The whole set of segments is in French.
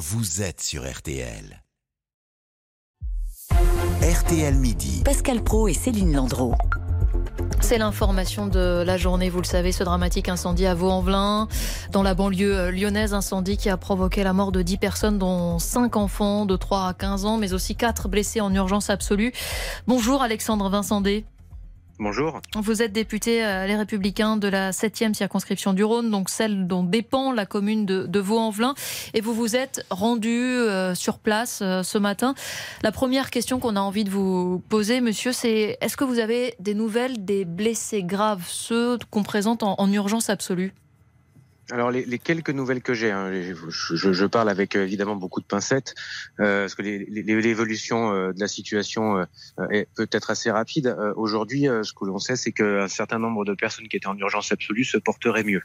vous êtes sur RTL. RTL Midi. Pascal Pro et Céline Landreau. C'est l'information de la journée, vous le savez, ce dramatique incendie à Vaux-en-Velin, dans la banlieue euh, lyonnaise, incendie qui a provoqué la mort de 10 personnes, dont 5 enfants de 3 à 15 ans, mais aussi 4 blessés en urgence absolue. Bonjour Alexandre Vincendé. Bonjour. Vous êtes député euh, Les Républicains de la 7e circonscription du Rhône, donc celle dont dépend la commune de, Vaux-en-Velin. Et vous vous êtes rendu euh, sur place euh, ce matin. La première question qu'on a envie de vous poser, monsieur, c'est est-ce que vous avez des nouvelles des blessés graves, ceux qu'on présente en urgence absolue? Alors les, quelques nouvelles que j'ai, hein, je, parle avec euh, évidemment beaucoup de pincettes, euh, parce que l'évolution euh, de la situation est peut-être assez rapide. Aujourd'hui, ce que l'on sait, c'est qu'un certain nombre de personnes qui étaient en urgence absolue se porteraient mieux.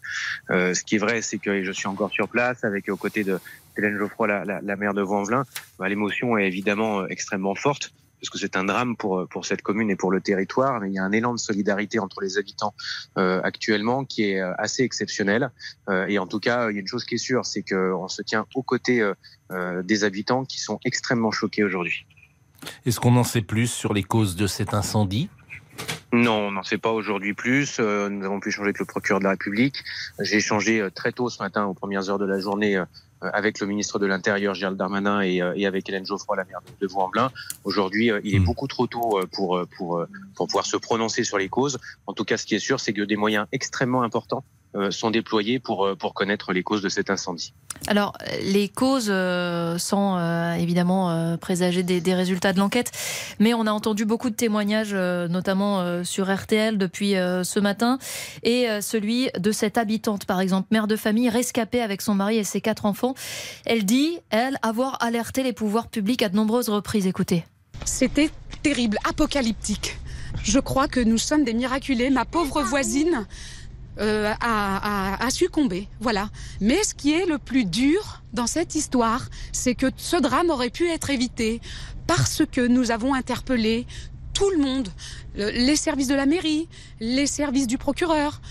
ce qui est vrai, c'est que je suis encore sur place avec aux côtés de Hélène Geoffroy, la, la, la maire de Vanvelin. Bah, L'émotion est évidemment extrêmement forte parce que c'est un drame pour pour cette commune et pour le territoire. Mais il y a un élan de solidarité entre les habitants euh, actuellement qui est euh, assez exceptionnel. Euh, et en tout cas, il y a une chose qui est sûre, c'est qu'on se tient aux côtés euh, des habitants qui sont extrêmement choqués aujourd'hui. Est-ce qu'on en sait plus sur les causes de cet incendie? Non, on n'en sait pas aujourd'hui plus. nous avons pu échanger avec le procureur de la République. J'ai échangé très tôt ce matin, aux premières heures de la journée, euh, avec le ministre de l'Intérieur Gérald Darmanin et, euh, et, avec Hélène Geoffroy, la maire de, Vaux-en-Velin. Aujourd'hui, euh, il est hmm. beaucoup trop tôt pour, pour, pour pouvoir se prononcer sur les causes. En tout cas, ce qui est sûr, c'est que des moyens extrêmement importants euh, sont déployés pour, euh, pour connaître les causes de cet incendie. Alors, les causes euh, sont évidemment présagées des, des, résultats de l'enquête, mais on a entendu beaucoup de témoignages, notamment sur RTL depuis ce matin, et celui de cette habitante, par exemple, mère de famille, rescapée avec son mari et ses quatre enfants. Elle dit, elle, avoir alerté les pouvoirs publics à de nombreuses reprises. Écoutez. C'était terrible, apocalyptique. Je crois que nous sommes des miraculés. Ma pauvre voisine euh, a, succombé. Voilà. Mais ce qui est le plus dur dans cette histoire, c'est que ce drame aurait pu être évité parce que nous avons interpellé tout le monde, les services de la mairie, les services du procureur.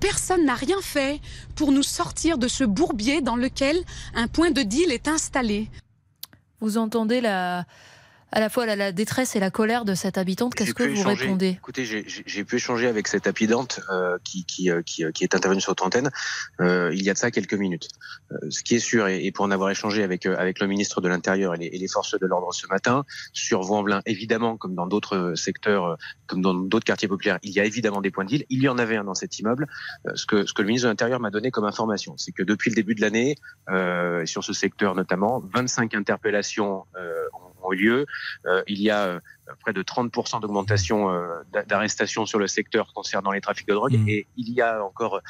Personne n'a rien fait pour nous sortir de ce bourbier dans lequel un point de deal est installé. Vous entendez la, à la fois la, détresse et la colère de cette habitante. Qu'est-ce que vous répondez? Écoutez, j'ai pu échanger avec cette habitante euh, qui, qui, euh, qui, euh, qui, est intervenue sur votre antenne euh, il y a de ça quelques minutes. Euh, ce qui est sûr, et, pour en avoir échangé avec, avec le ministre de l'Intérieur et, et, les forces de l'ordre ce matin, sur Vaux-en-Velin, évidemment, comme dans d'autres secteurs, comme dans d'autres quartiers populaires, il y a évidemment des points de deal. Il y en avait un dans cet immeuble. ce, que, ce que le ministre de l'Intérieur m'a donné comme information, c'est que depuis le début de l'année, sur ce secteur notamment, 25 interpellations ont lieu. Euh, il y a euh, près de 30% d'augmentation euh, d'arrestations sur le secteur concernant les trafics de drogue. Mmh. Et il y a encore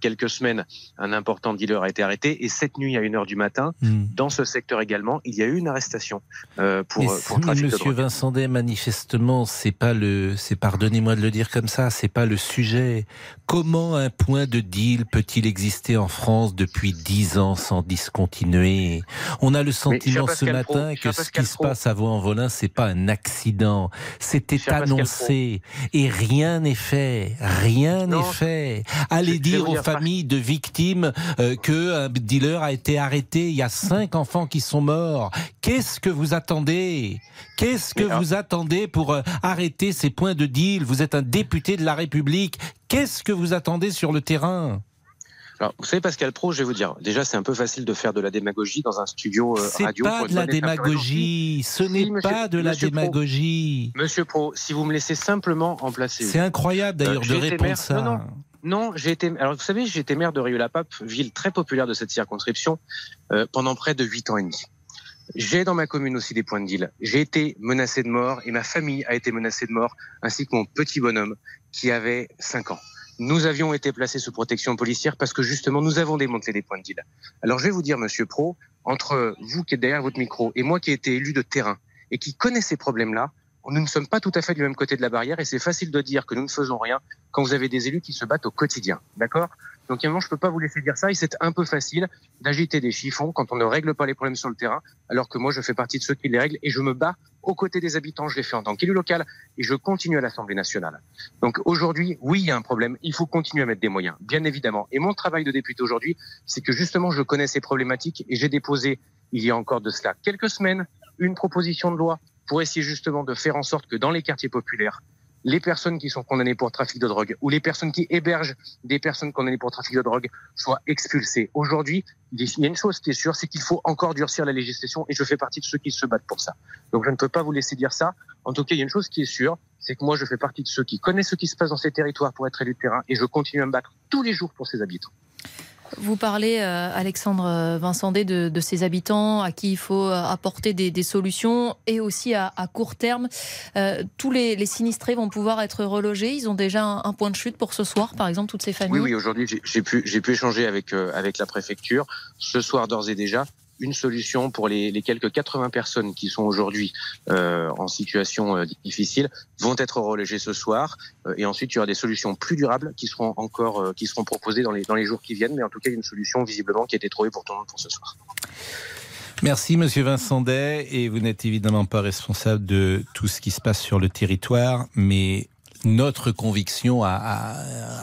quelques semaines, un important dealer a été arrêté. Et cette nuit, à 1h du matin, mmh. dans ce secteur également, il y a eu une arrestation pour, pour trafic de drogue. Monsieur Vincent manifestement, c'est pas le, c'est pardonnez-moi de le dire comme ça, c'est pas le sujet. Comment un point de deal peut-il exister en France depuis 10 ans sans discontinuer? On a le sentiment ce matin que ce qui se passe à Vaux-en-Velin, c'est pas un accident. C'était annoncé et rien n'est fait. Rien n'est fait. Allez dire aux familles de victimes euh, que un dealer a été arrêté. Il y a cinq enfants qui sont morts. Qu'est-ce que vous attendez? Qu'est-ce que vous attendez pour euh, arrêter ces points de deal? Vous êtes un député de la République. Qu'est-ce que vous attendez sur le terrain? Alors, vous savez, Pascal Pro, je vais vous dire, déjà, c'est un peu facile de faire de la démagogie dans un studio euh, radio. C'est pas de la démagogie. Ce n'est pas de la démagogie. Monsieur Pro, si vous me laissez simplement en placer. C'est incroyable d'ailleurs euh, de répondre ça. Non, non. j'ai été. Alors, vous savez, j'ai été maire de Rieux-la-Pape, ville très populaire de cette circonscription, euh, pendant près de huit ans et demi. J'ai dans ma commune aussi des points de deal. J'ai été menacé de mort et ma famille a été menacée de mort, ainsi que mon petit bonhomme qui avait 5 ans nous avions été placés sous protection policière parce que justement nous avons démantelé des points de deal. Alors je vais vous dire, Monsieur Pro, entre vous qui êtes derrière votre micro et moi qui ai été élu de terrain et qui connaît ces problèmes-là, nous ne sommes pas tout à fait du même côté de la barrière et c'est facile de dire que nous ne faisons rien quand vous avez des élus qui se battent au quotidien. D'accord? Donc, évidemment, je peux pas vous laisser dire ça et c'est un peu facile d'agiter des chiffons quand on ne règle pas les problèmes sur le terrain, alors que moi, je fais partie de ceux qui les règlent et je me bats aux côtés des habitants. Je l'ai fait en tant qu'élu local et je continue à l'Assemblée nationale. Donc, aujourd'hui, oui, il y a un problème. Il faut continuer à mettre des moyens, bien évidemment. Et mon travail de député aujourd'hui, c'est que justement, je connais ces problématiques et j'ai déposé il y a encore de cela quelques semaines, une proposition de loi pour essayer justement de faire en sorte que dans les quartiers populaires, les personnes qui sont condamnées pour trafic de drogue ou les personnes qui hébergent des personnes condamnées pour trafic de drogue soient expulsées. Aujourd'hui, il y a une chose qui est sûre, c'est qu'il faut encore durcir la législation et je fais partie de ceux qui se battent pour ça. Donc je ne peux pas vous laisser dire ça. En tout cas, il y a une chose qui est sûre, c'est que moi je fais partie de ceux qui connaissent ce qui se passe dans ces territoires pour être élu terrain et je continue à me battre tous les jours pour ces habitants. Vous parlez, euh, Alexandre Vincendé, de, de, ces habitants à qui il faut euh, apporter des, solutions et aussi à, court terme. Euh, tous les, sinistrés vont pouvoir être relogés. Ils ont déjà un, point de chute pour ce soir, par exemple, toutes ces familles. Oui, oui. Aujourd'hui, j'ai pu, pu échanger avec avec la préfecture. Ce soir, d'ores et déjà, une solution pour les, quelques 80 personnes qui sont aujourd'hui euh, en situation euh, difficile vont être relogées ce soir. Euh, et ensuite il y aura des solutions plus durables qui seront encore qui seront proposées dans les dans les jours qui viennent. Mais en tout cas une solution visiblement qui a été trouvée pour tout le monde pour ce soir. Merci Monsieur Vincent Day. Et vous n'êtes évidemment pas responsable de tout ce qui se passe sur le territoire mais notre conviction à,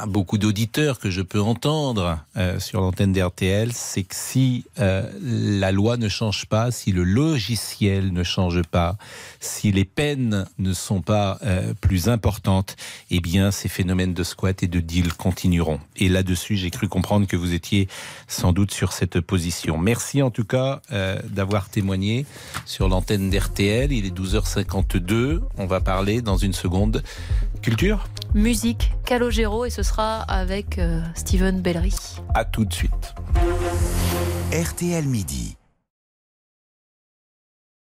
beaucoup d'auditeurs que je peux entendre euh, sur l'antenne d'RTL, c'est que si euh, la loi ne change pas, si le logiciel ne change pas, si les peines ne sont pas euh, plus importantes, eh bien ces phénomènes de squat et de deal continueront. Et là-dessus, j'ai cru comprendre que vous étiez sans doute sur cette position. Merci en tout cas d'avoir témoigné sur l'antenne d'RTL. Il est 12h52. On va parler dans une seconde culture Musique, Calogero, et ce sera avec euh, Steven Bellery. À tout de suite. RTL Midi.